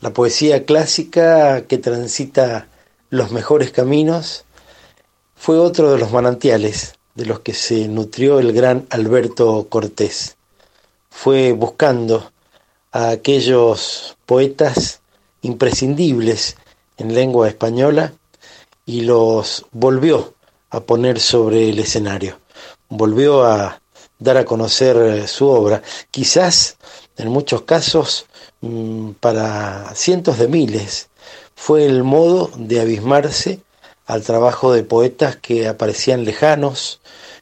La poesía clásica que transita los mejores caminos fue otro de los manantiales de los que se nutrió el gran Alberto Cortés. Fue buscando a aquellos poetas imprescindibles en lengua española y los volvió a poner sobre el escenario. Volvió a dar a conocer su obra, quizás en muchos casos para cientos de miles. Fue el modo de abismarse al trabajo de poetas que aparecían lejanos,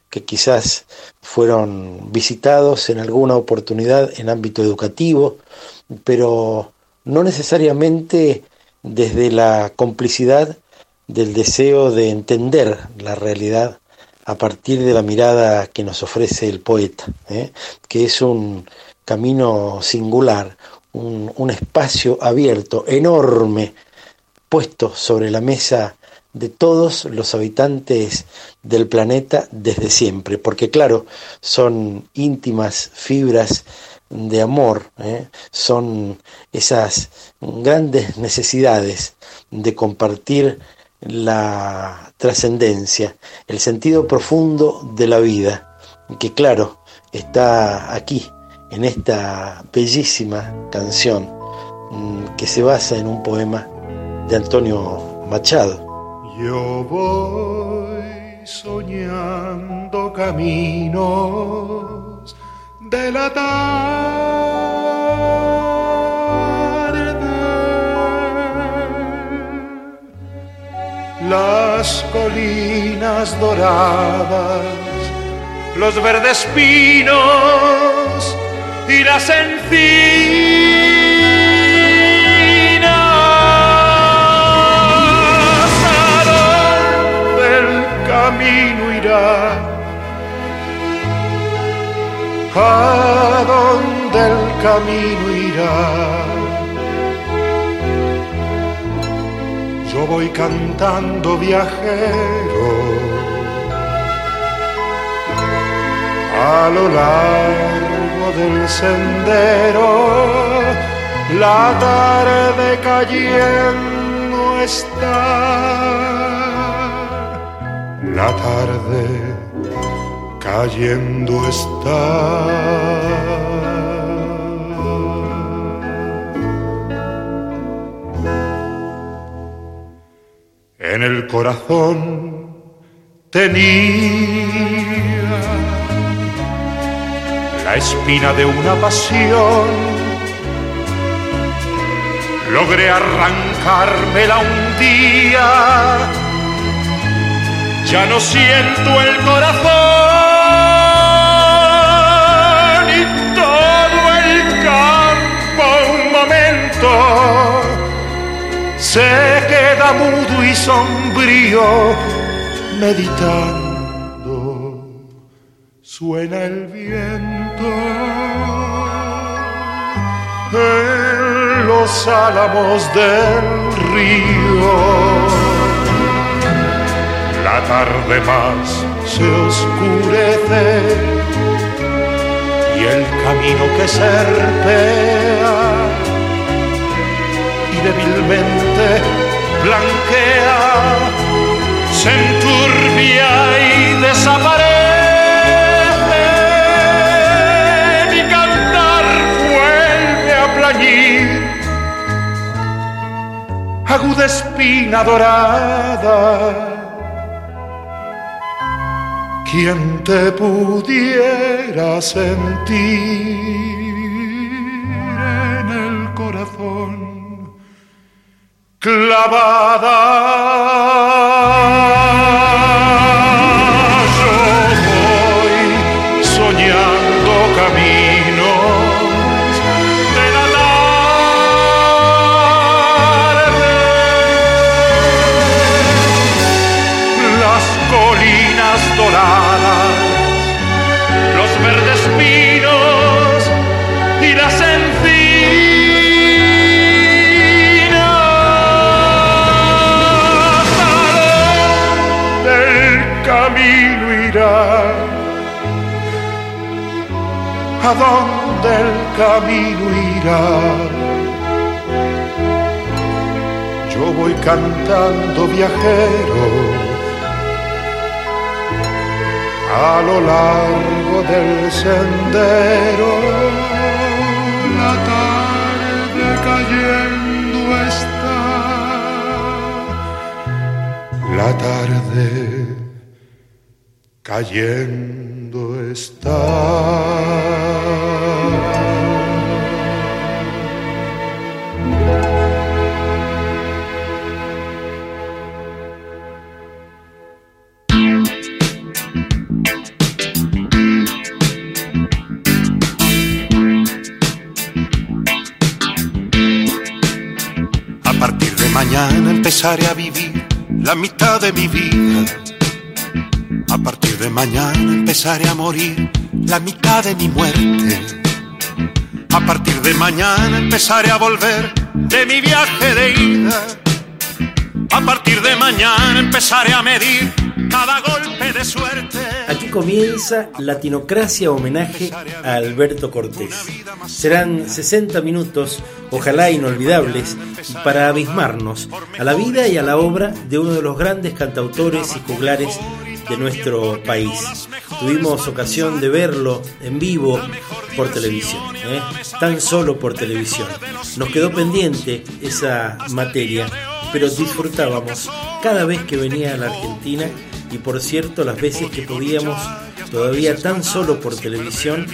que quizás fueron visitados en alguna oportunidad en ámbito educativo, pero no necesariamente desde la complicidad del deseo de entender la realidad a partir de la mirada que nos ofrece el poeta, ¿eh? que es un camino singular, un, un espacio abierto, enorme, puesto sobre la mesa de todos los habitantes del planeta desde siempre, porque claro, son íntimas fibras de amor, ¿eh? son esas grandes necesidades de compartir la trascendencia, el sentido profundo de la vida, que claro, está aquí, en esta bellísima canción mm, que se basa en un poema de Antonio Machado. Yo voy soñando caminos de la tarde. Las colinas doradas, los verdes pinos y las encinas camino irá, a donde el camino irá. Yo voy cantando viajero a lo largo del sendero, la tarde cayendo está la tarde cayendo está. En el corazón tenía la espina de una pasión. Logré arrancármela un día ya no siento el corazón y todo el campo un momento se queda mudo y sombrío meditando. Suena el viento en los álamos del río. La tarde más se oscurece y el camino que serpea y débilmente blanquea se enturbia y desaparece aguda espina dorada ¿Quién te pudiera sentir en el corazón clavada. A dónde el camino irá. yo voy cantando viajero a lo largo del sendero. La tarde cayendo está. La tarde cayendo está. mañana empezaré a vivir la mitad de mi vida. A partir de mañana empezaré a morir la mitad de mi muerte. A partir de mañana empezaré a volver de mi viaje de ida. A partir de mañana empezaré a medir cada golpe de suerte. Aquí comienza Latinocracia homenaje a Alberto Cortés. Serán 60 minutos, ojalá inolvidables, para abismarnos a la vida y a la obra de uno de los grandes cantautores y juglares de nuestro país. Tuvimos ocasión de verlo en vivo por televisión, ¿eh? tan solo por televisión. Nos quedó pendiente esa materia, pero disfrutábamos cada vez que venía a la Argentina y por cierto las veces que podíamos todavía tan solo por televisión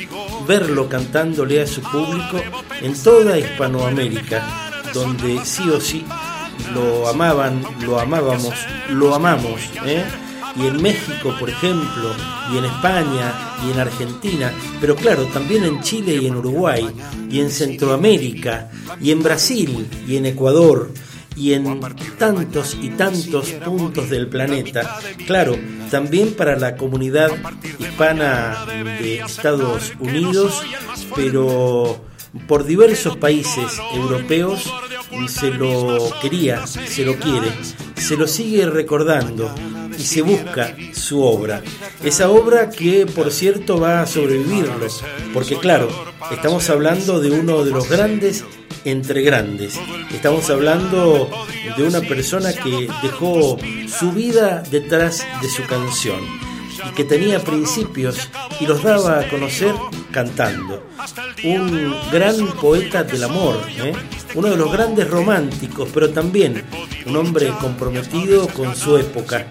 verlo cantándole a su público en toda Hispanoamérica, donde sí o sí lo amaban, lo amábamos, lo amamos, ¿eh? Y en México, por ejemplo, y en España, y en Argentina, pero claro, también en Chile y en Uruguay, y en Centroamérica, y en Brasil, y en Ecuador, y en tantos y tantos puntos del planeta. Claro, también para la comunidad hispana de Estados Unidos, pero por diversos países europeos se lo quería, se lo quiere, se lo sigue recordando y se busca su obra. Esa obra que por cierto va a sobrevivirlo, porque claro, estamos hablando de uno de los grandes entre grandes. Estamos hablando de una persona que dejó su vida detrás de su canción y que tenía principios y los daba a conocer cantando. Un gran poeta del amor, ¿eh? uno de los grandes románticos, pero también un hombre comprometido con su época,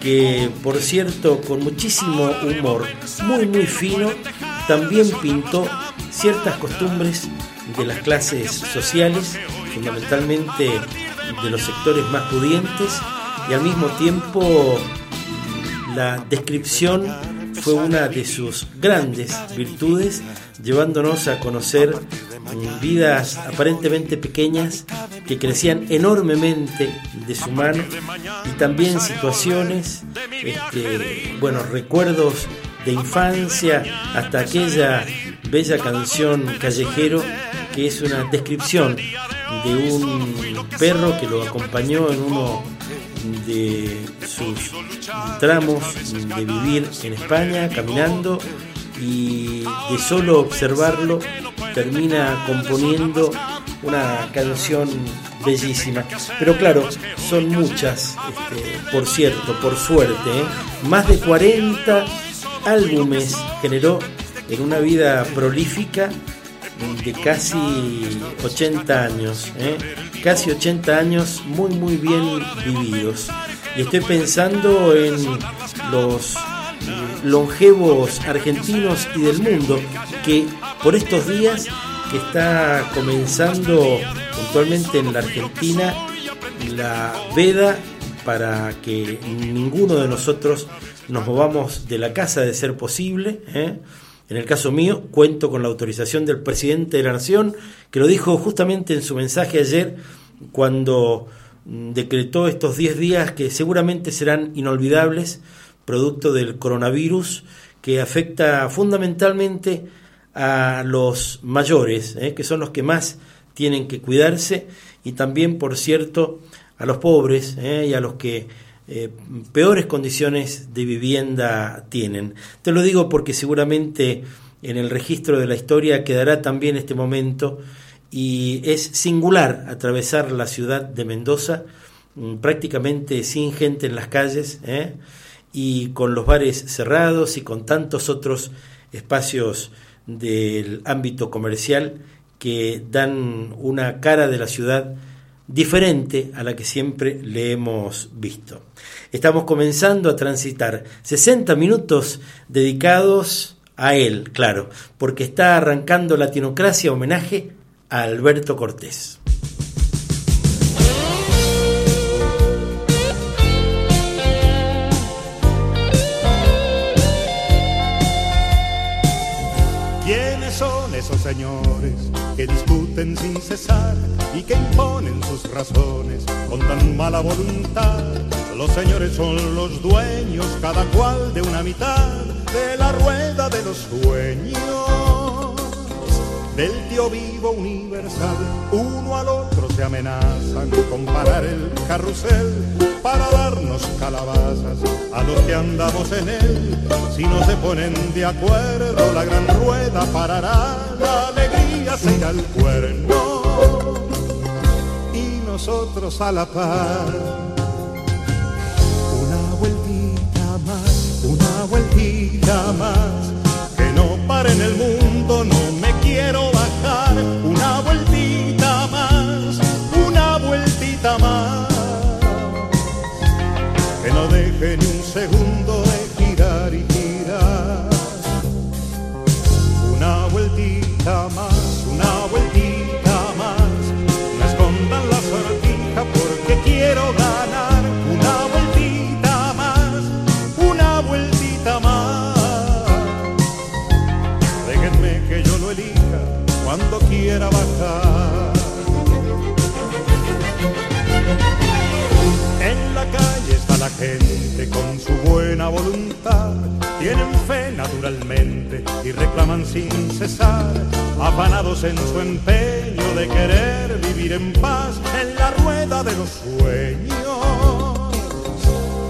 que por cierto con muchísimo humor, muy muy fino, también pintó ciertas costumbres de las clases sociales, fundamentalmente de los sectores más pudientes, y al mismo tiempo la descripción fue una de sus grandes virtudes, llevándonos a conocer vidas aparentemente pequeñas que crecían enormemente de su mano y también situaciones, este, bueno, recuerdos de infancia hasta aquella bella canción callejero que es una descripción de un perro que lo acompañó en uno de sus tramos de vivir en España caminando y de solo observarlo termina componiendo una canción bellísima. Pero claro, son muchas, este, por cierto, por suerte, ¿eh? más de 40 álbumes generó en una vida prolífica de casi 80 años, ¿eh? casi 80 años muy muy bien vividos. Y estoy pensando en los longevos argentinos y del mundo que por estos días que está comenzando puntualmente en la Argentina la veda para que ninguno de nosotros nos movamos de la casa de ser posible. ¿eh? En el caso mío, cuento con la autorización del presidente de la Nación, que lo dijo justamente en su mensaje ayer cuando mm, decretó estos 10 días que seguramente serán inolvidables, producto del coronavirus, que afecta fundamentalmente a los mayores, ¿eh? que son los que más tienen que cuidarse, y también, por cierto, a los pobres ¿eh? y a los que eh, peores condiciones de vivienda tienen. Te lo digo porque seguramente en el registro de la historia quedará también este momento y es singular atravesar la ciudad de Mendoza mm, prácticamente sin gente en las calles ¿eh? y con los bares cerrados y con tantos otros espacios del ámbito comercial que dan una cara de la ciudad diferente a la que siempre le hemos visto. Estamos comenzando a transitar 60 minutos dedicados a él, claro, porque está arrancando Latinocracia homenaje a Alberto Cortés. ¿Quiénes son esos señores que discuten sin cesar y que imponen sus razones con tan mala voluntad? Los señores son los dueños, cada cual de una mitad de la rueda de los sueños del tío vivo universal. Uno al otro se amenazan con parar el carrusel para darnos calabazas a los que andamos en él. Si no se ponen de acuerdo, la gran rueda parará, la alegría se irá al cuerno y nosotros a la par. Una vueltita más, una vueltita más, que no pare en el mundo, quiero ganar. Una vueltita más, una vueltita más. Déjenme que yo lo elija cuando quiera bajar. En la calle está la gente con su buena voluntad, tienen fe naturalmente y reclaman sin cesar, afanados en su empeño de querer vivir en paz en la rueda de los sueños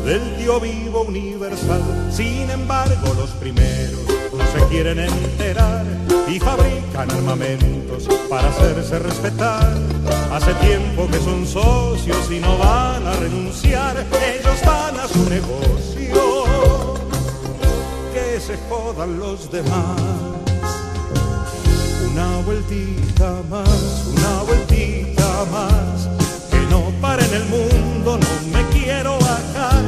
del tío vivo universal. Sin embargo, los primeros se quieren enterar y fabrican armamentos para hacerse respetar. Hace tiempo que son socios y no van a renunciar, ellos van a su negocio. Que se jodan los demás. Una vueltita más, una vueltita más, que no pare en el mundo, no me quiero bajar.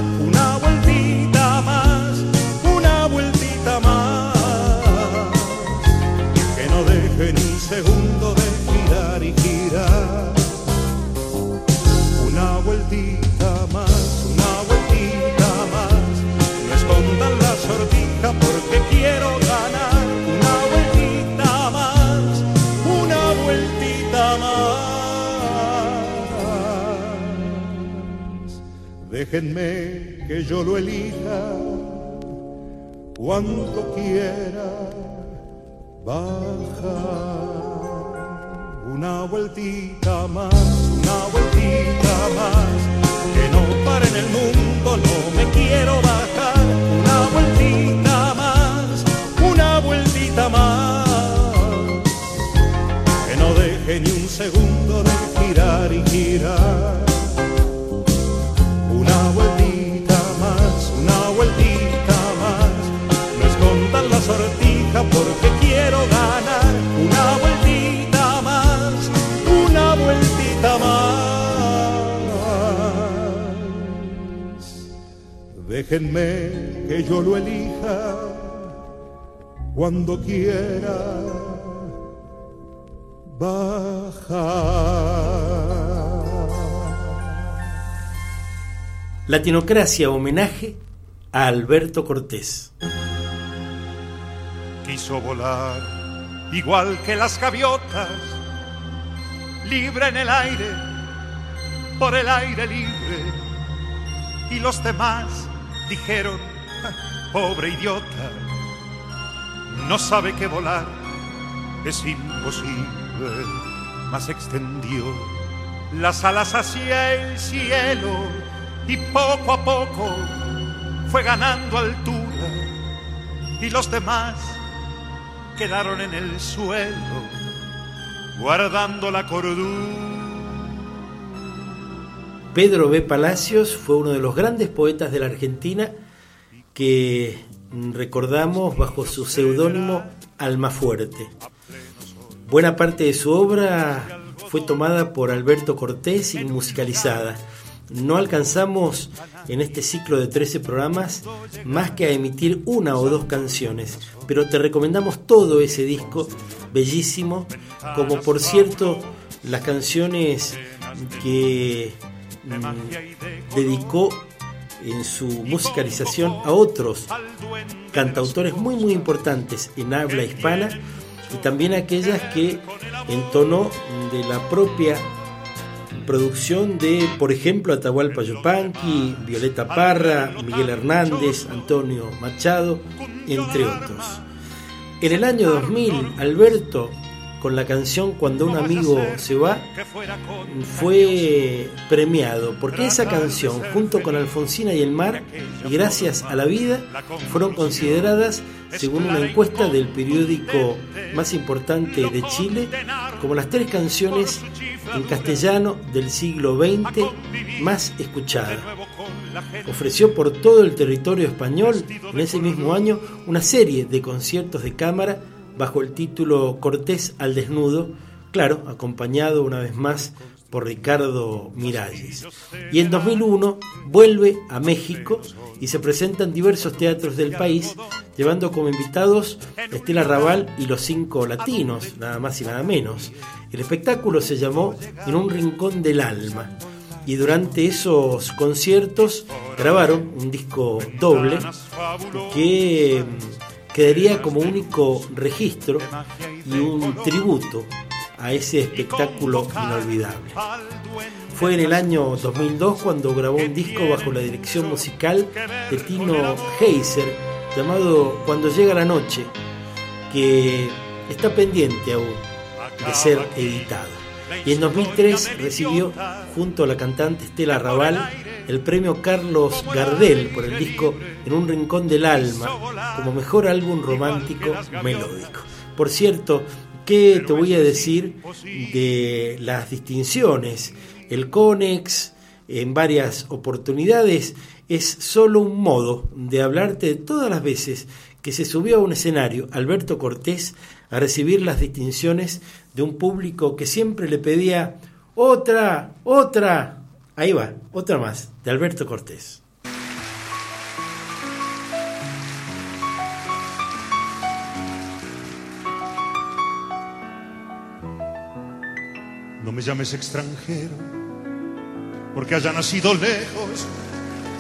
Déjenme que yo lo elija cuando quiera bajar. Una vueltita más, una vueltita más, que no pare en el mundo, Déjenme que yo lo elija cuando quiera bajar. Latinocracia homenaje a Alberto Cortés. quiso volar igual que las gaviotas, libre en el aire, por el aire libre. Y los demás dijeron, "Ah, pobre idiota, no sabe que volar es imposible, mas extendió las alas hacia el cielo y poco a poco fue ganando altura y los demás quedaron en el suelo. guardando la cordura. Pedro B. Palacios fue uno de los grandes poetas de la Argentina que recordamos bajo su seudónimo Almafuerte. Buena parte de su obra fue tomada por Alberto Cortés y musicalizada. No alcanzamos en este ciclo de 13 programas más que a emitir una o dos canciones, pero te recomendamos todo ese disco bellísimo, como por cierto las canciones que mm, dedicó en su musicalización a otros cantautores muy muy importantes en habla hispana y también aquellas que entonó de la propia producción de, por ejemplo, Atahualpa Yupanqui, Violeta Parra, Miguel Hernández, Antonio Machado, entre otros. En el año 2000, Alberto con la canción Cuando un amigo se va, fue premiado, porque esa canción, junto con Alfonsina y el mar, y Gracias a la vida, fueron consideradas, según una encuesta del periódico más importante de Chile, como las tres canciones en castellano del siglo XX más escuchadas. Ofreció por todo el territorio español en ese mismo año una serie de conciertos de cámara bajo el título Cortés al desnudo, claro, acompañado una vez más por Ricardo Miralles. Y en 2001 vuelve a México y se presenta en diversos teatros del país, llevando como invitados Estela Raval y los cinco latinos, nada más y nada menos. El espectáculo se llamó En un rincón del alma y durante esos conciertos grabaron un disco doble que quedaría como único registro y un tributo a ese espectáculo inolvidable. Fue en el año 2002 cuando grabó un disco bajo la dirección musical de Tino Heiser llamado Cuando llega la noche, que está pendiente aún de ser editado. Y en 2003 recibió junto a la cantante Estela Raval el premio Carlos Gardel por el disco En un rincón del alma como mejor álbum romántico melódico. Por cierto, ¿qué te voy a decir de las distinciones? El Conex en varias oportunidades es solo un modo de hablarte de todas las veces que se subió a un escenario Alberto Cortés a recibir las distinciones de un público que siempre le pedía otra, otra, Ahí va, otra más, de Alberto Cortés. Llames extranjero, porque haya nacido lejos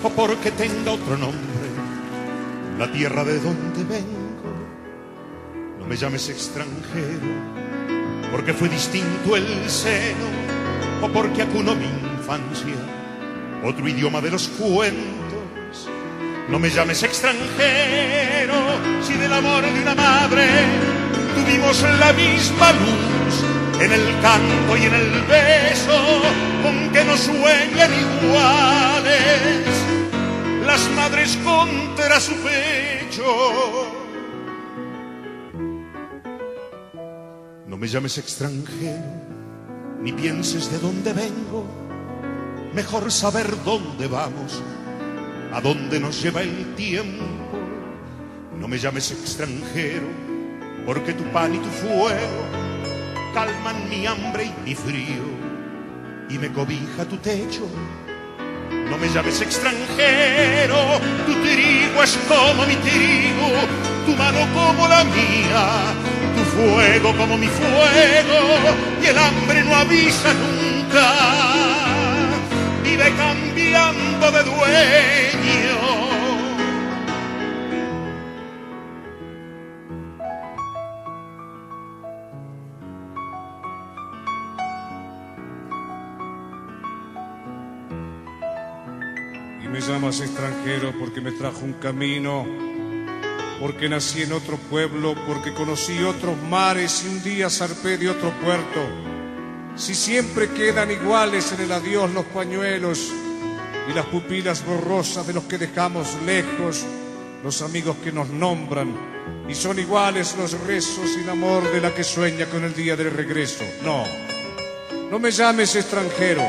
o porque tenga otro nombre, la tierra de donde vengo. No me llames extranjero, porque fue distinto el seno o porque acuno mi otro idioma de los cuentos. No me llames extranjero si del amor de una madre tuvimos la misma luz en el canto y en el beso con que nos sueñan iguales las madres contra su pecho. No me llames extranjero, ni pienses de dónde vengo mejor saber dónde vamos, a dónde nos lleva el tiempo. No me llames extranjero, porque tu pan y tu fuego calman mi hambre y mi frío, y me cobija tu techo. No me llames extranjero, tu trigo es como mi trigo, tu mano como la mía, tu fuego como mi fuego, y el hambre no avisa nunca vive cambiando de dueño. Llamas extranjero porque me trajo un camino, porque nací en otro pueblo, porque conocí otros mares y un día zarpé de otro puerto si siempre quedan iguales en el adiós los pañuelos y las pupilas borrosas de los que dejamos lejos los amigos que nos nombran, y son iguales los rezos sin amor de la que sueña con el día del regreso. No, no me llames extranjero.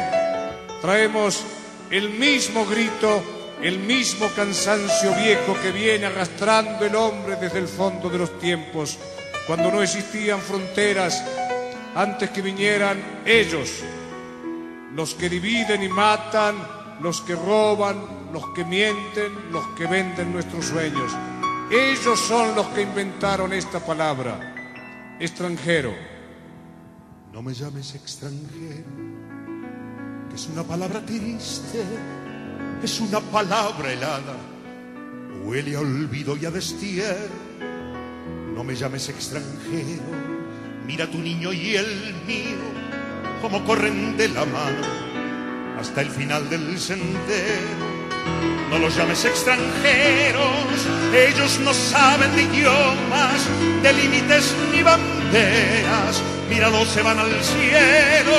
Traemos el mismo grito, el mismo cansancio viejo que viene arrastrando el hombre desde el fondo de los tiempos, cuando no existían fronteras, antes que vinieran ellos, los que dividen y matan, los que roban, los que mienten, los que venden nuestros sueños. Ellos son los que inventaron esta palabra, extranjero. No me llames extranjero, que es una palabra triste, es una palabra helada, huele a olvido y a destierro. No me llames extranjero, mira tu niño y el mío, como corren de la mano hasta el final del sendero. No los llames extranjeros, ellos no saben de idiomas, de límites ni banderas míralos se van al cielo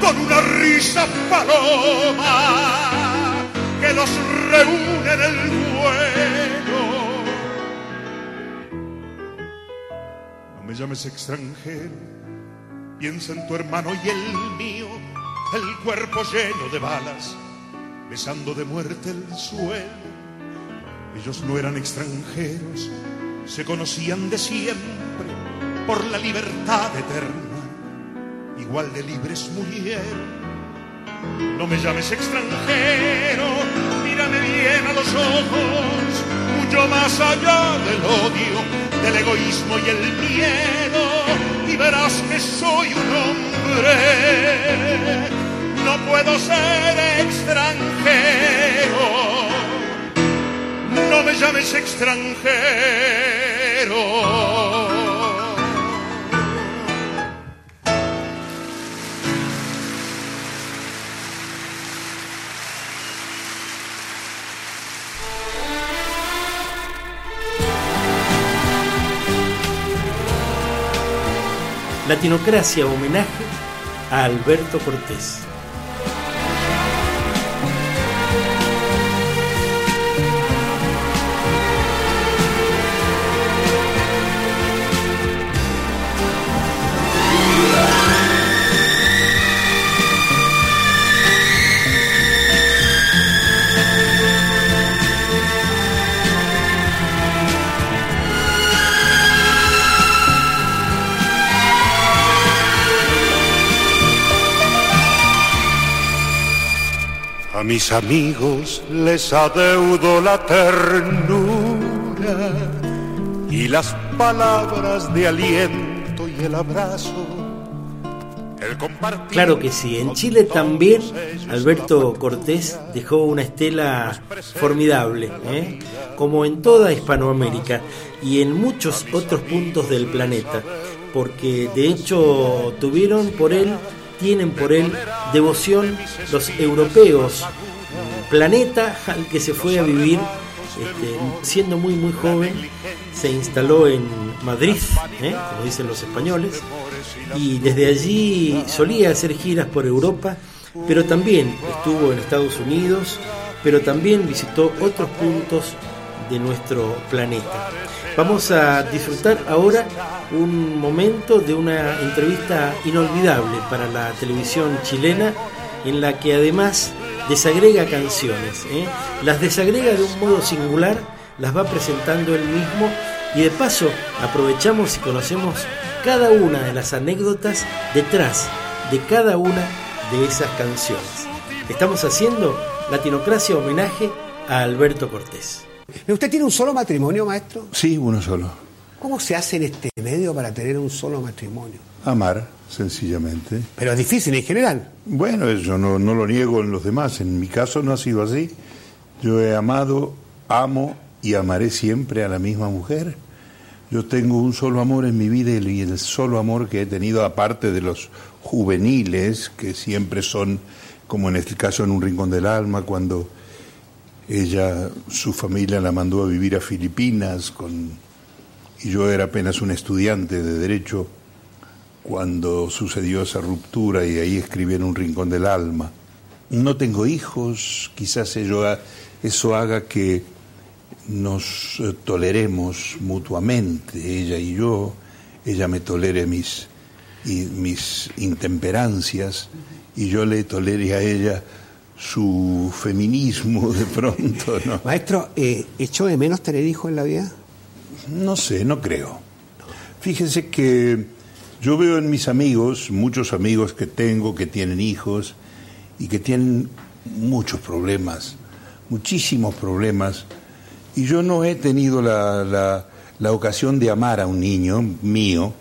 con una risa paloma que los reúne en el vuelo. No me llames extranjero, piensa en tu hermano y el mío, el cuerpo lleno de balas, besando de muerte el suelo. Ellos no eran extranjeros, se conocían de siempre por la libertad eterna, igual de libres murieron. No me llames extranjero, mírame bien a los ojos, mucho más allá del odio, del egoísmo y el miedo, y verás que soy un hombre. No puedo ser extranjero, no me llames extranjero. Latinocracia homenaje a Alberto Cortés. Mis amigos les adeudo la ternura y las palabras de aliento y el abrazo. claro que sí, en Chile también Alberto Cortés dejó una estela formidable, ¿eh? como en toda Hispanoamérica y en muchos otros puntos del planeta, porque de hecho tuvieron por él tienen por él devoción los europeos, planeta al que se fue a vivir este, siendo muy muy joven, se instaló en Madrid, ¿eh? como dicen los españoles, y desde allí solía hacer giras por Europa, pero también estuvo en Estados Unidos, pero también visitó otros puntos de nuestro planeta. Vamos a disfrutar ahora un momento de una entrevista inolvidable para la televisión chilena en la que además desagrega canciones. ¿eh? Las desagrega de un modo singular, las va presentando él mismo y de paso aprovechamos y conocemos cada una de las anécdotas detrás de cada una de esas canciones. Estamos haciendo Latinocracia homenaje a Alberto Cortés. ¿Usted tiene un solo matrimonio, maestro? Sí, uno solo. ¿Cómo se hace en este medio para tener un solo matrimonio? Amar, sencillamente. Pero es difícil en general. Bueno, yo no, no lo niego en los demás. En mi caso no ha sido así. Yo he amado, amo y amaré siempre a la misma mujer. Yo tengo un solo amor en mi vida y el solo amor que he tenido, aparte de los juveniles, que siempre son, como en este caso en un rincón del alma, cuando ella, su familia la mandó a vivir a Filipinas con, y yo era apenas un estudiante de derecho cuando sucedió esa ruptura y ahí escribí en un rincón del alma. No tengo hijos, quizás eso haga que nos eh, toleremos mutuamente, ella y yo, ella me tolere mis, y mis intemperancias y yo le tolere a ella su feminismo de pronto. ¿no? Maestro, eh, ¿echó de menos tener hijos en la vida? No sé, no creo. Fíjense que yo veo en mis amigos, muchos amigos que tengo que tienen hijos y que tienen muchos problemas, muchísimos problemas, y yo no he tenido la, la, la ocasión de amar a un niño mío,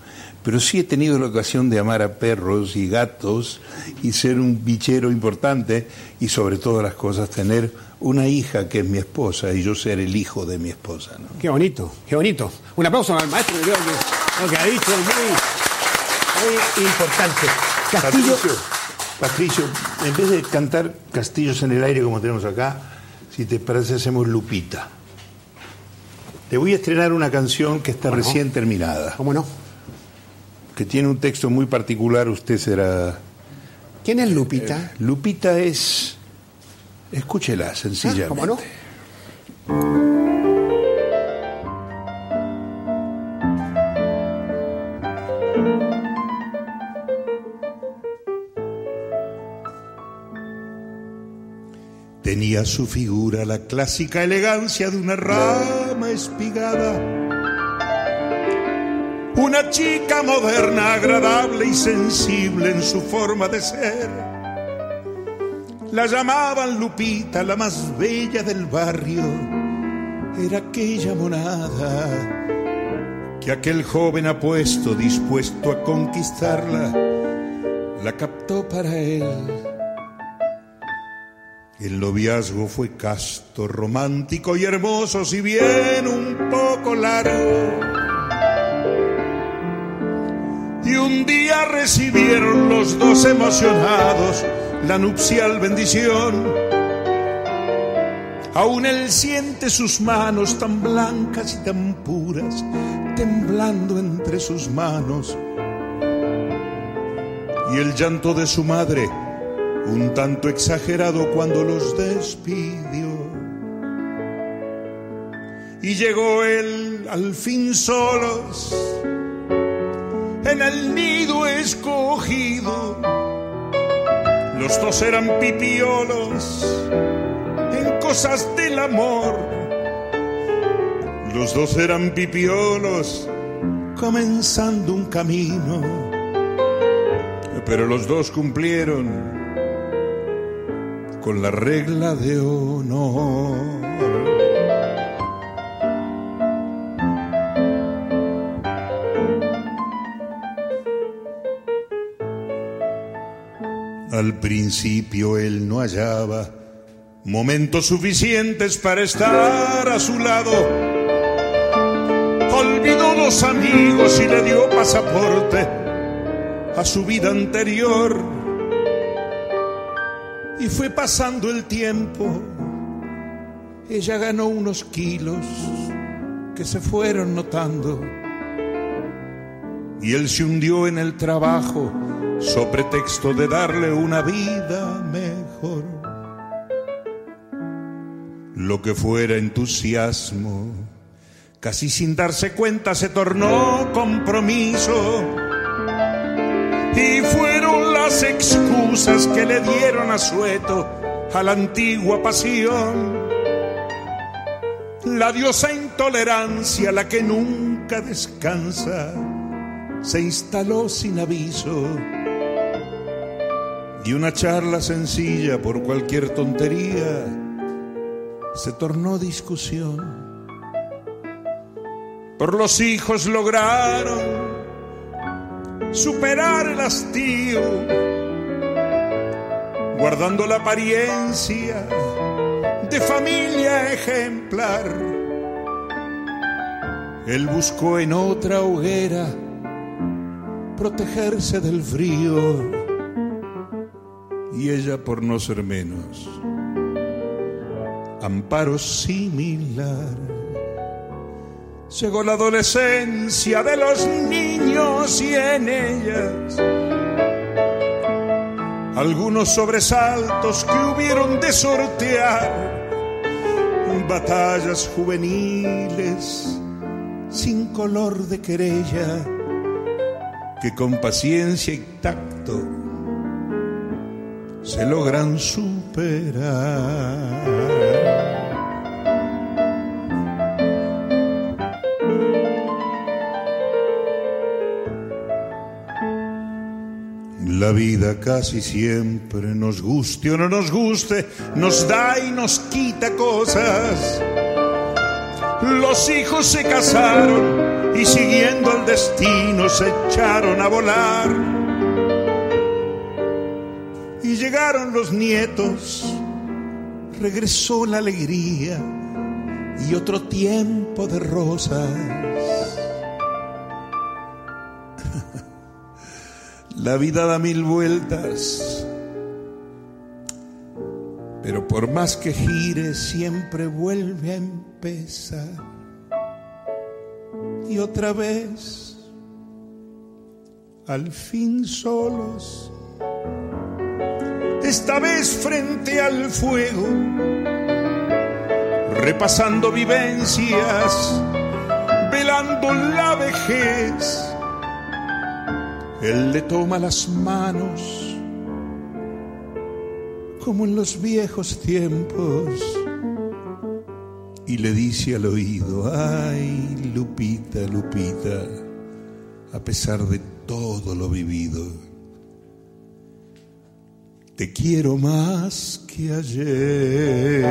pero sí he tenido la ocasión de amar a perros y gatos y ser un bichero importante y sobre todas las cosas tener una hija que es mi esposa y yo ser el hijo de mi esposa. ¿no? Qué bonito, qué bonito. Un aplauso al maestro, creo que lo que ha dicho es muy, muy importante. Castillo, Patricio, Patricio, en vez de cantar Castillos en el aire como tenemos acá, si te parece hacemos Lupita. Te voy a estrenar una canción que está Bueno. recién terminada, ¿cómo no? Que tiene un texto muy particular, usted será... ¿Quién es Lupita? Lupita es... Escúchela, sencillamente. Ah, ¿cómo no? Tenía su figura la clásica elegancia de una rama espigada. Una chica moderna, agradable y sensible en su forma de ser. La llamaban Lupita, la más bella del barrio. Era aquella monada que aquel joven apuesto, dispuesto a conquistarla, la captó para él. El noviazgo fue casto, romántico y hermoso, si bien un poco largo. Y un día recibieron los dos emocionados la nupcial bendición. Aún él siente sus manos tan blancas y tan puras, temblando entre sus manos. Y el llanto de su madre, un tanto exagerado cuando los despidió. Y llegó él al fin solos en el nido escogido. Los dos eran pipiolos en cosas del amor. Los dos eran pipiolos comenzando un camino. Pero los dos cumplieron con la regla de honor. Al principio él no hallaba momentos suficientes para estar a su lado. Olvidó los amigos y le dio pasaporte a su vida anterior. Y fue pasando el tiempo. Ella ganó unos kilos que se fueron notando. Y él se hundió en el trabajo so pretexto de darle una vida mejor. Lo que fuera entusiasmo, casi sin darse cuenta se tornó compromiso. Y fueron las excusas que le dieron asueto a la antigua pasión. La diosa intolerancia, la que nunca descansa, se instaló sin aviso. Y una charla sencilla por cualquier tontería se tornó discusión. Por los hijos lograron superar el hastío, guardando la apariencia de familia ejemplar. Él buscó en otra hoguera protegerse del frío y ella por no ser menos. Amparo similar. Llegó la adolescencia de los niños y en ellas algunos sobresaltos que hubieron de sortear. batallas juveniles sin color de querella que con paciencia y tacto se logran superar. La vida casi siempre nos guste o no nos guste, nos da y nos quita cosas. Los hijos se casaron y siguiendo el destino se echaron a volar. Llegaron los nietos, regresó la alegría y otro tiempo de rosas. La vida da mil vueltas, pero por más que gire siempre vuelve a empezar. Y otra vez, al fin solos, esta vez frente al fuego, repasando vivencias, velando la vejez. Él le toma las manos como en los viejos tiempos y le dice al oído, ay Lupita, Lupita, a pesar de todo lo vivido, te quiero más que ayer.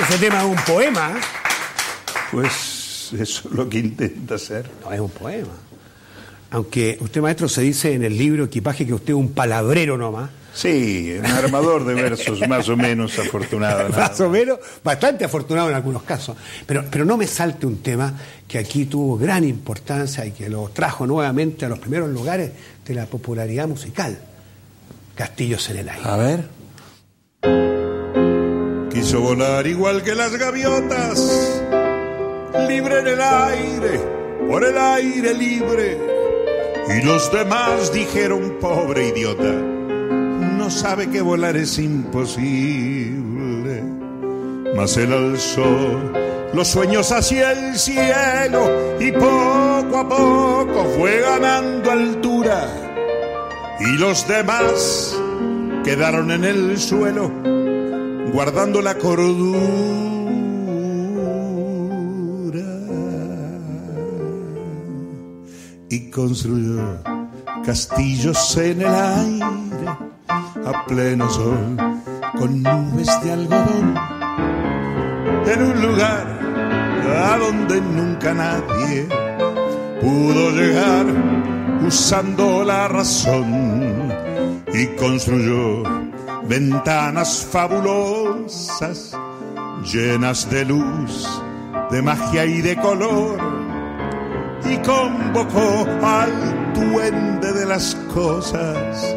Ese tema es un poema. ¿eh? Pues eso es lo que intenta hacer. No, es un poema. Aunque usted, maestro, se dice en el libro Equipaje que usted es un palabrero nomás. Sí, un armador de versos más o menos afortunado. más o menos, bastante afortunado en algunos casos. Pero, pero no me salte un tema que aquí tuvo gran importancia y que lo trajo nuevamente a los primeros lugares de la popularidad musical. Castillos en el aire. A ver. Quiso volar igual que las gaviotas, libre en el aire, por el aire libre. Y los demás dijeron, pobre idiota, no sabe que volar es imposible. Mas él alzó los sueños hacia el cielo y poco a poco fue ganando altura. Y los demás quedaron en el suelo guardando la cordura y construyó castillos en el aire a pleno sol con nubes de algodón en un lugar a donde nunca nadie pudo llegar usando la razón y construyó ventanas fabulosas, llenas de luz, de magia y de color, y convocó al duende de las cosas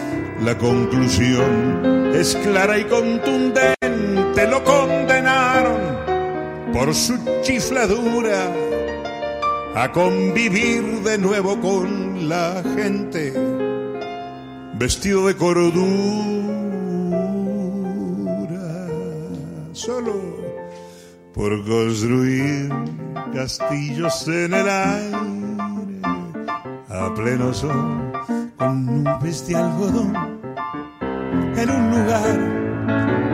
La conclusión es clara y contundente, lo condenaron por su chifladura a convivir de nuevo con la gente, vestido de cordura, solo por construir castillos en el aire a pleno sol con nubes de algodón en un lugar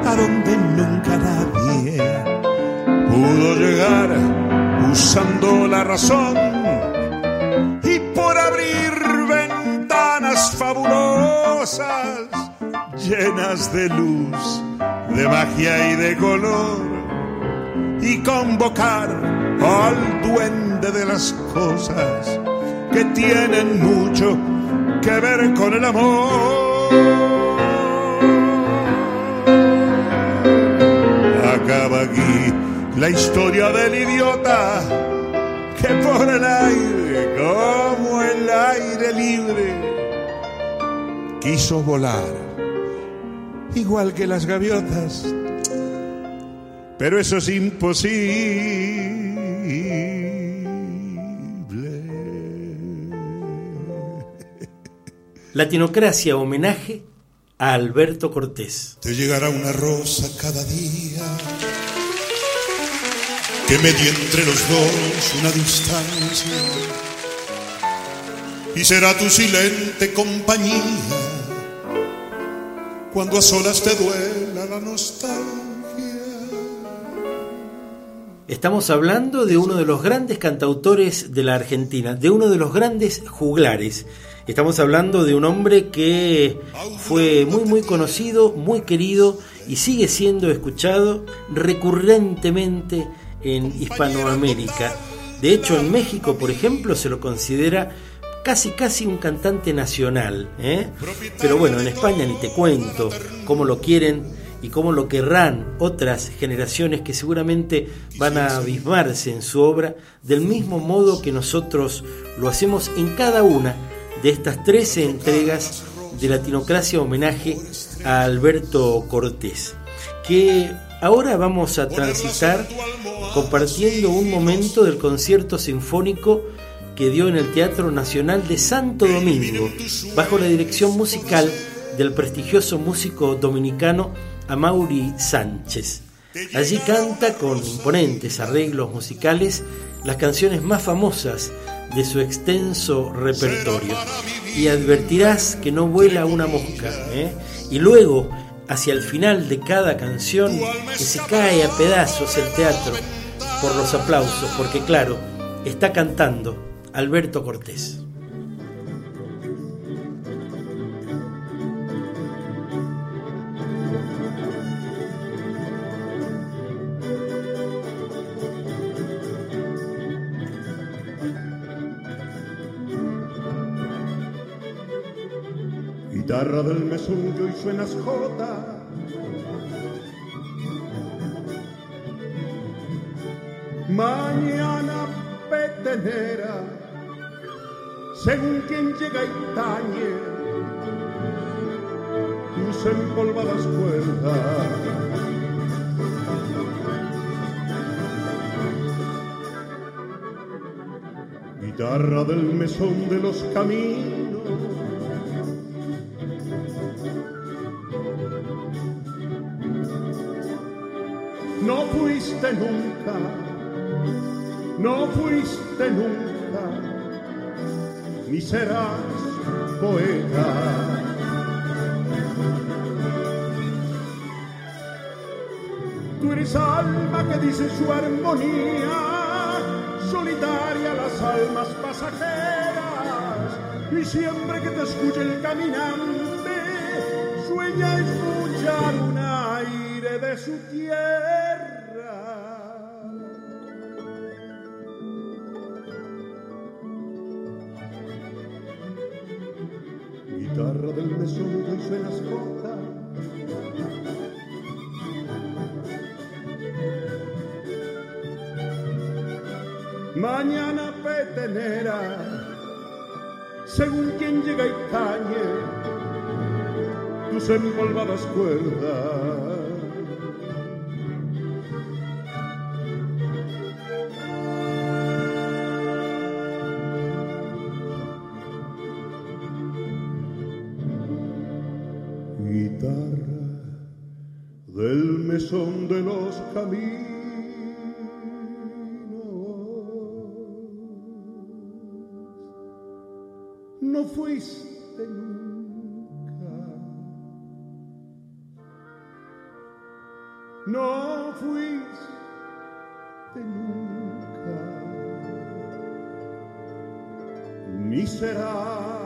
a donde nunca nadie pudo llegar usando la razón y por abrir ventanas fabulosas llenas de luz, de magia y de color y convocar al duende de las cosas que tienen mucho que ver con el amor. Aquí la historia del idiota que por el aire, como el aire libre, quiso volar, igual que las gaviotas, pero eso es imposible. Latinocracia, homenaje a Alberto Cortés. Te llegará una rosa cada día que medie entre los dos una distancia y será tu silente compañía cuando a solas te duela la nostalgia. Estamos hablando de uno de los grandes cantautores de la Argentina, de uno de los grandes juglares. Estamos hablando de un hombre que fue muy muy conocido, muy querido y sigue siendo escuchado recurrentemente en Hispanoamérica. De hecho, en México, por ejemplo, se lo considera casi casi un cantante nacional. ¿eh? Pero bueno, en España ni te cuento cómo lo quieren y cómo lo querrán otras generaciones que seguramente van a abismarse en su obra del mismo modo que nosotros lo hacemos en cada una de estas 13 entregas de Latinocracia homenaje a Alberto Cortés, que ahora vamos a transitar compartiendo un momento del concierto sinfónico que dio en el Teatro Nacional de Santo Domingo, bajo la dirección musical del prestigioso músico dominicano Amaury Sánchez. Allí canta con imponentes arreglos musicales las canciones más famosas de su extenso repertorio. Y advertirás que no vuela una mosca. ¿eh? Y luego, hacia el final de cada canción, que se cae a pedazos el teatro por los aplausos, porque claro, está cantando Alberto Cortés. Del mesón que hoy suenas jota. Mañana petenera, según quien llega y tañe, tus empolvadas cuerdas. Guitarra del mesón de los caminos nunca, no fuiste nunca, ni serás poeta. Tú eres alma que dice su armonía, solitaria las almas pasajeras, y siempre que te escuche el caminante, sueña escuchar un aire de su tierra. Suenas corta. Mañana petenera, según quien llega y cañe, tus empolvadas cuerdas. Fuiste nunca. No fuiste nunca. Ni serás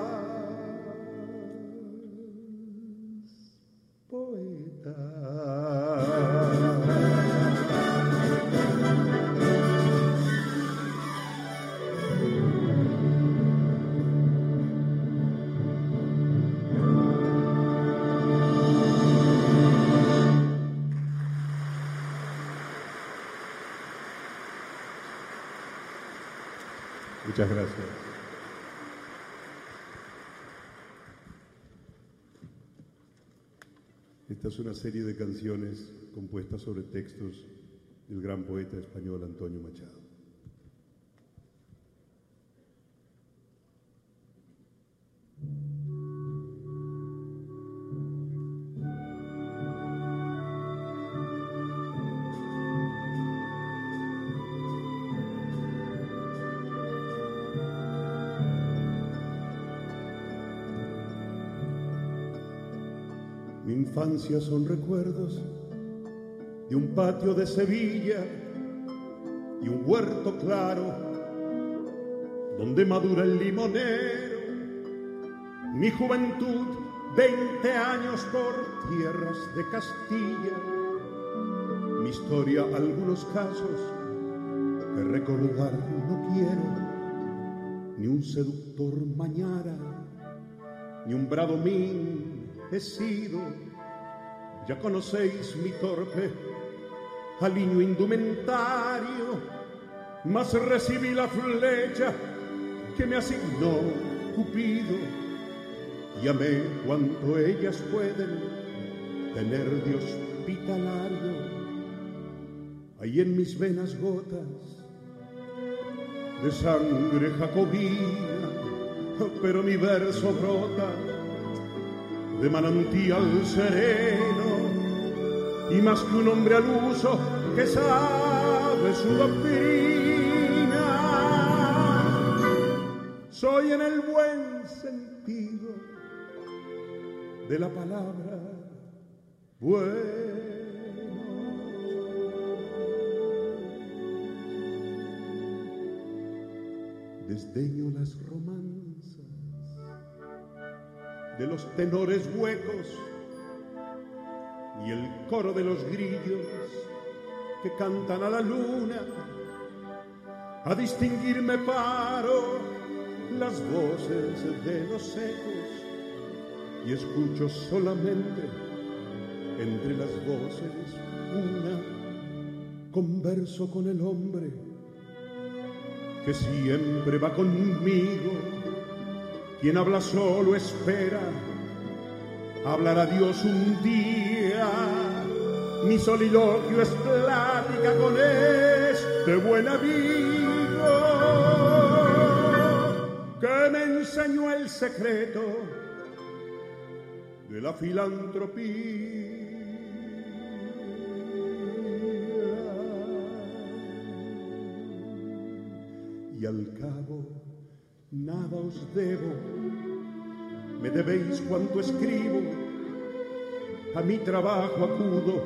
Gracias. Esta es una serie de canciones compuestas sobre textos del gran poeta español Antonio Machado. Infancia son recuerdos de un patio de Sevilla y un huerto claro donde madura el limonero. Mi juventud, veinte años por tierras de Castilla. Mi historia, algunos casos que recordar no quiero. Ni un seductor mañara, ni un bradomín he sido ya conocéis mi torpe aliño indumentario, mas recibí la flecha que me asignó Cupido. Y amé cuanto ellas pueden tener de hospitalario. Hay en mis venas gotas de sangre jacobina, pero mi verso brota de manantial sereno y más que un hombre al uso que sabe su doctrina. Soy en el buen sentido de la palabra bueno. Desdeño las romanzas de los tenores huecos y el coro de los grillos que cantan a la luna. A distinguirme paro las voces de los secos y escucho solamente entre las voces una. Converso con el hombre que siempre va conmigo quien habla solo espera, hablará Dios un día. Mi soliloquio es plática con este buen amigo que me enseñó el secreto de la filantropía. Y al cabo nada os debo, me debéis cuanto escribo, a mi trabajo acudo,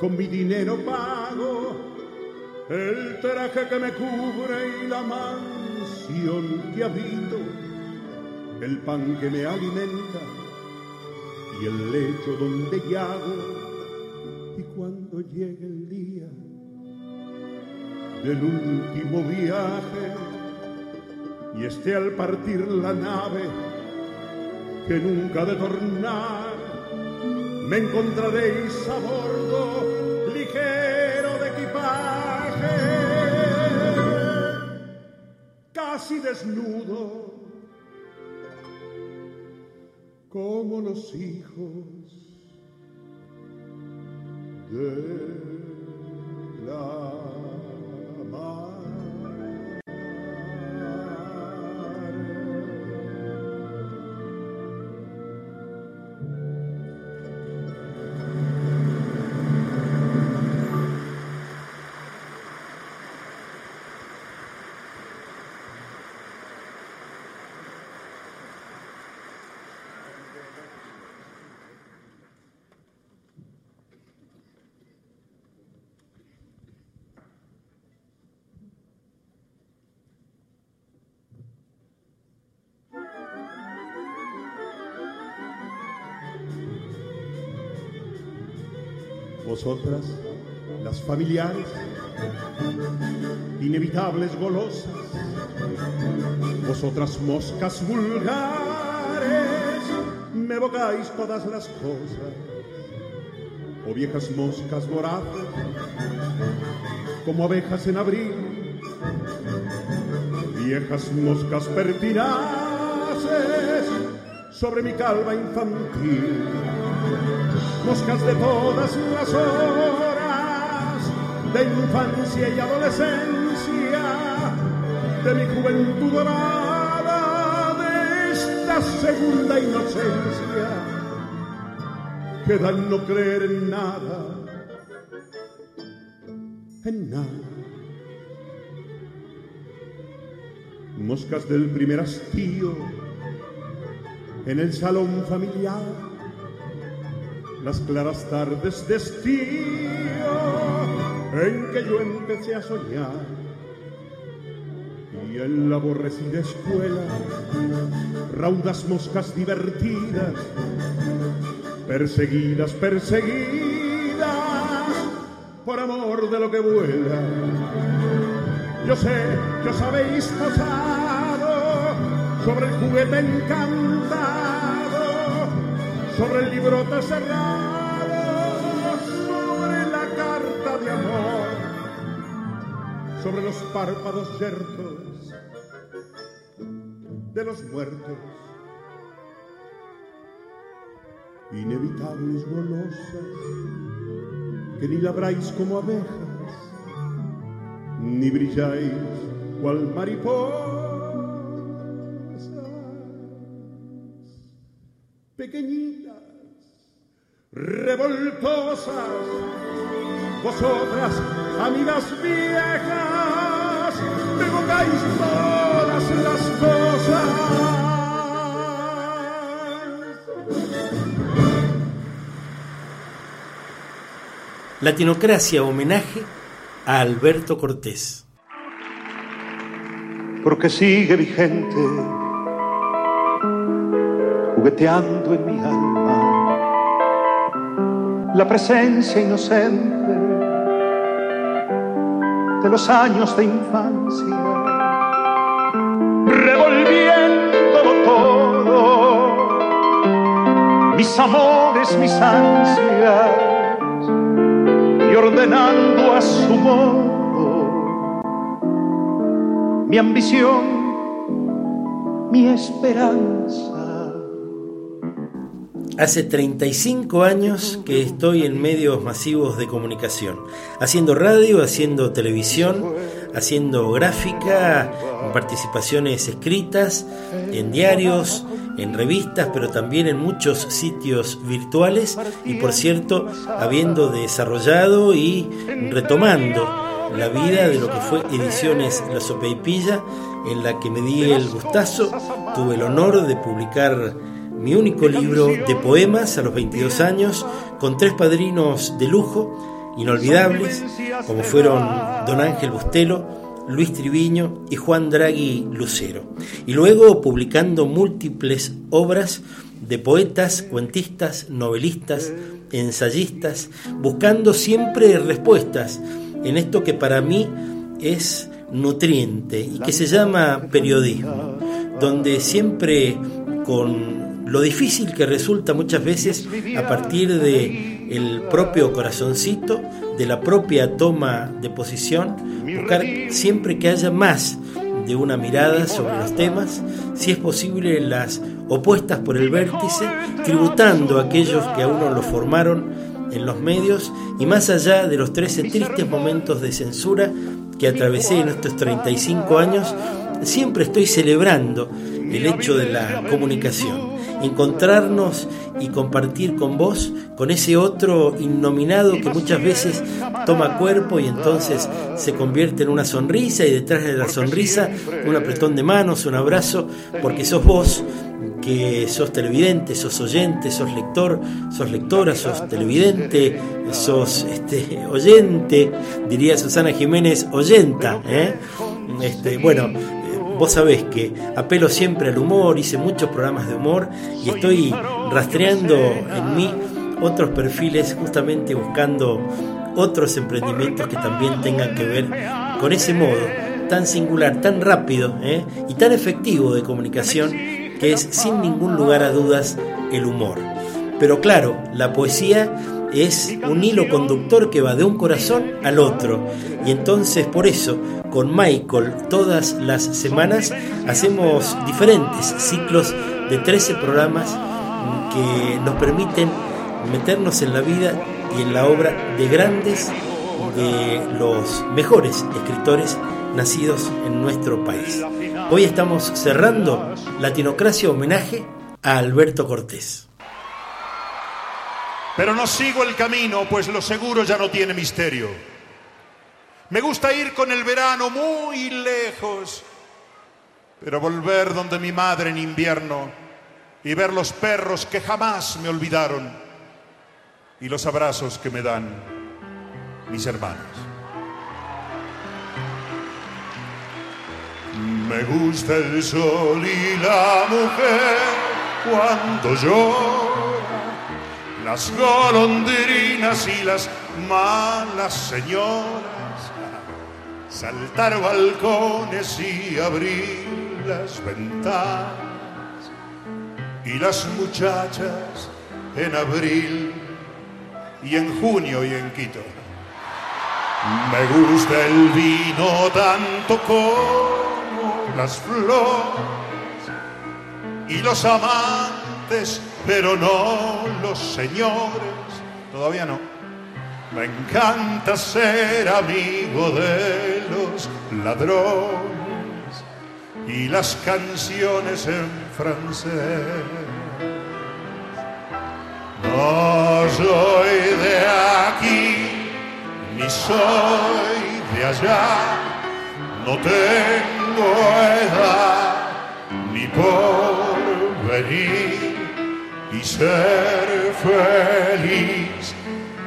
con mi dinero pago, el traje que me cubre y la mansión que habito, el pan que me alimenta. Y el lecho donde llago, y cuando llegue el día del último viaje, y esté al partir la nave que nunca de tornar me encontraréis a bordo ligero de equipaje casi desnudo como los hijos de la vosotras, las familiares, inevitables golosas, vosotras moscas vulgares, me evocáis todas las cosas, o viejas moscas voraces, como abejas en abril, viejas moscas pertinaces sobre mi calva infantil, moscas de todas las horas de infancia y adolescencia, de mi juventud dorada, de esta segunda inocencia, que dan no creer en nada, en nada. moscas del primer hastío en el salón familiar, las claras tardes de estío en que yo empecé a soñar. Y en la aborrecida escuela, raudas moscas divertidas, perseguidas, perseguidas por amor de lo que vuela. Yo sé que os habéis posado sobre el juguete encantado, sobre el librote cerrado, sobre la carta de amor, sobre los párpados yertos de los muertos. Inevitables golosas que ni labráis como abejas ni brilláis cual mariposas pequeñitas, revoltosas, vosotras, amigas viejas, me evocáis todas las cosas. Latinocracia homenaje a Alberto Cortés. Porque sigue vigente, jugueteando en mi alma, la presencia inocente de los años de infancia, revolviéndolo todo, mis amores, mis ansias y ordenando a su modo mi ambición, mi esperanza. Hace 35 años que estoy en medios masivos de comunicación, haciendo radio, haciendo televisión, haciendo gráfica, participaciones escritas, en diarios, en revistas, pero también en muchos sitios virtuales y por cierto, habiendo desarrollado y retomando la vida de lo que fue Ediciones La Sopeipilla, en la que me di el gustazo, tuve el honor de publicar mi único libro de poemas a los 22 años, con tres padrinos de lujo, inolvidables, como fueron Don Ángel Bustelo, Luis Triviño y Juan Draghi Lucero, y luego publicando múltiples obras de poetas, cuentistas, novelistas, ensayistas, buscando siempre respuestas en esto que para mí es nutriente y que se llama periodismo, donde siempre con lo difícil que resulta muchas veces a partir de el propio corazoncito, de la propia toma de posición, buscar siempre que haya más de una mirada sobre los temas, si es posible las opuestas por el vértice, tributando a aquellos que a uno lo formaron en los medios y más allá de los 13 tristes momentos de censura que atravesé en estos 35 años, siempre estoy celebrando el hecho de la comunicación encontrarnos y compartir con vos, con ese otro innominado que muchas veces toma cuerpo y entonces se convierte en una sonrisa y detrás de la sonrisa un apretón de manos, un abrazo, porque sos vos que sos televidente, sos oyente, sos lector, sos lectora, sos televidente, sos este, oyente, diría Susana Jiménez, oyenta. ¿eh? Este, bueno, Vos sabés que apelo siempre al humor, hice muchos programas de humor y estoy rastreando en mí otros perfiles justamente buscando otros emprendimientos que también tengan que ver con ese modo tan singular, tan rápido ¿eh? y tan efectivo de comunicación que es sin ningún lugar a dudas el humor. Pero claro, la poesía es un hilo conductor que va de un corazón al otro y entonces por eso con Michael. Todas las semanas hacemos diferentes ciclos de 13 programas que nos permiten meternos en la vida y en la obra de grandes, de los mejores escritores nacidos en nuestro país. Hoy estamos cerrando Latinocracia homenaje a Alberto Cortés. Pero no sigo el camino, pues lo seguro ya no tiene misterio. Me gusta ir con el verano muy lejos, pero volver donde mi madre en invierno y ver los perros que jamás me olvidaron y los abrazos que me dan mis hermanos. Me gusta el sol y la mujer cuando llora, las golondrinas y las malas señoras, saltar balcones y abrir las ventanas y las muchachas en abril y en junio y en Quito. Me gusta el vino tanto como las flores y los amantes, pero no los señores. Todavía no. Me encanta ser amigo de los ladrones y las canciones en francés. No soy de aquí, ni soy de allá, no tengo edad ni por venir y ser feliz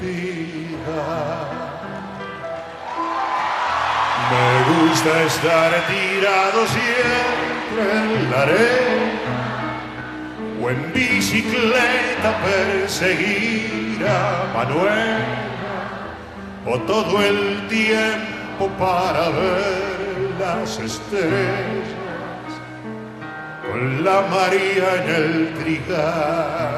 Me gusta estar tirado siempre en la arena o en bicicleta perseguir a Manuel o todo el tiempo para ver las estrellas con la María en el trigal.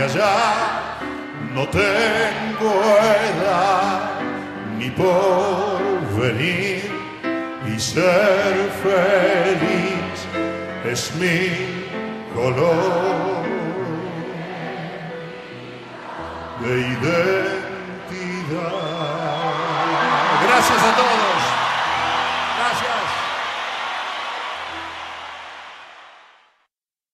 allá, no tengo edad ni por venir y ser feliz es mi color de identidad. Gracias a todos.